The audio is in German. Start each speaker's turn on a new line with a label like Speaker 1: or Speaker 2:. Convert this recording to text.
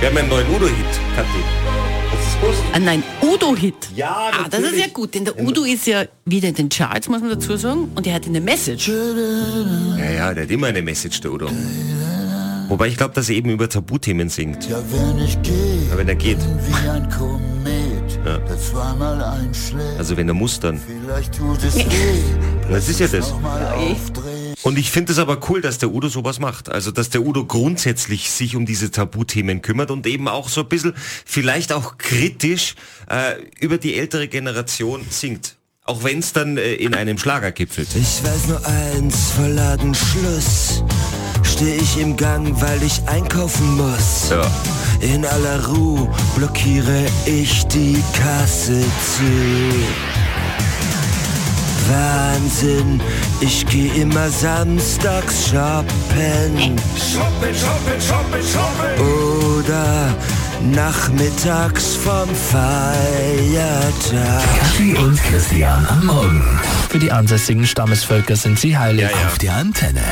Speaker 1: Wir haben einen neuen Udo-Hit, Kathi. Das ist gewusst?
Speaker 2: Ah nein, Udo-Hit.
Speaker 1: Ja,
Speaker 2: Ah, das ist ja gut, denn der Udo ist ja wieder in den Charts, muss man dazu sagen, und er hat eine Message.
Speaker 1: Ja, ja, der hat immer eine Message, der Udo. Wobei ich glaube, dass er eben über Tabuthemen singt.
Speaker 3: Ja, wenn ich gehe,
Speaker 1: Ja, wenn er geht.
Speaker 3: wie ein Komet, der zweimal einschlägt.
Speaker 1: Also wenn er muss dann.
Speaker 3: Vielleicht tut es weh,
Speaker 1: Das ist ja das. Und ich finde es aber cool, dass der Udo sowas macht. Also, dass der Udo grundsätzlich sich um diese Tabuthemen kümmert und eben auch so ein bisschen, vielleicht auch kritisch, äh, über die ältere Generation singt. Auch wenn es dann äh, in einem Schlager gipfelt.
Speaker 4: Ich weiß nur eins, vor Ladenschluss steh ich im Gang, weil ich einkaufen muss.
Speaker 1: Ja.
Speaker 4: In aller Ruhe blockiere ich die Kasse zu. Wahnsinn, ich geh immer samstags shoppen.
Speaker 5: Shoppen, shoppen, shoppen, shoppen.
Speaker 4: Oder nachmittags vom Feiertag.
Speaker 6: Kathi und Christian am Morgen.
Speaker 7: Für die ansässigen Stammesvölker sind sie heilig.
Speaker 1: Ja, ja.
Speaker 6: Auf der Antenne.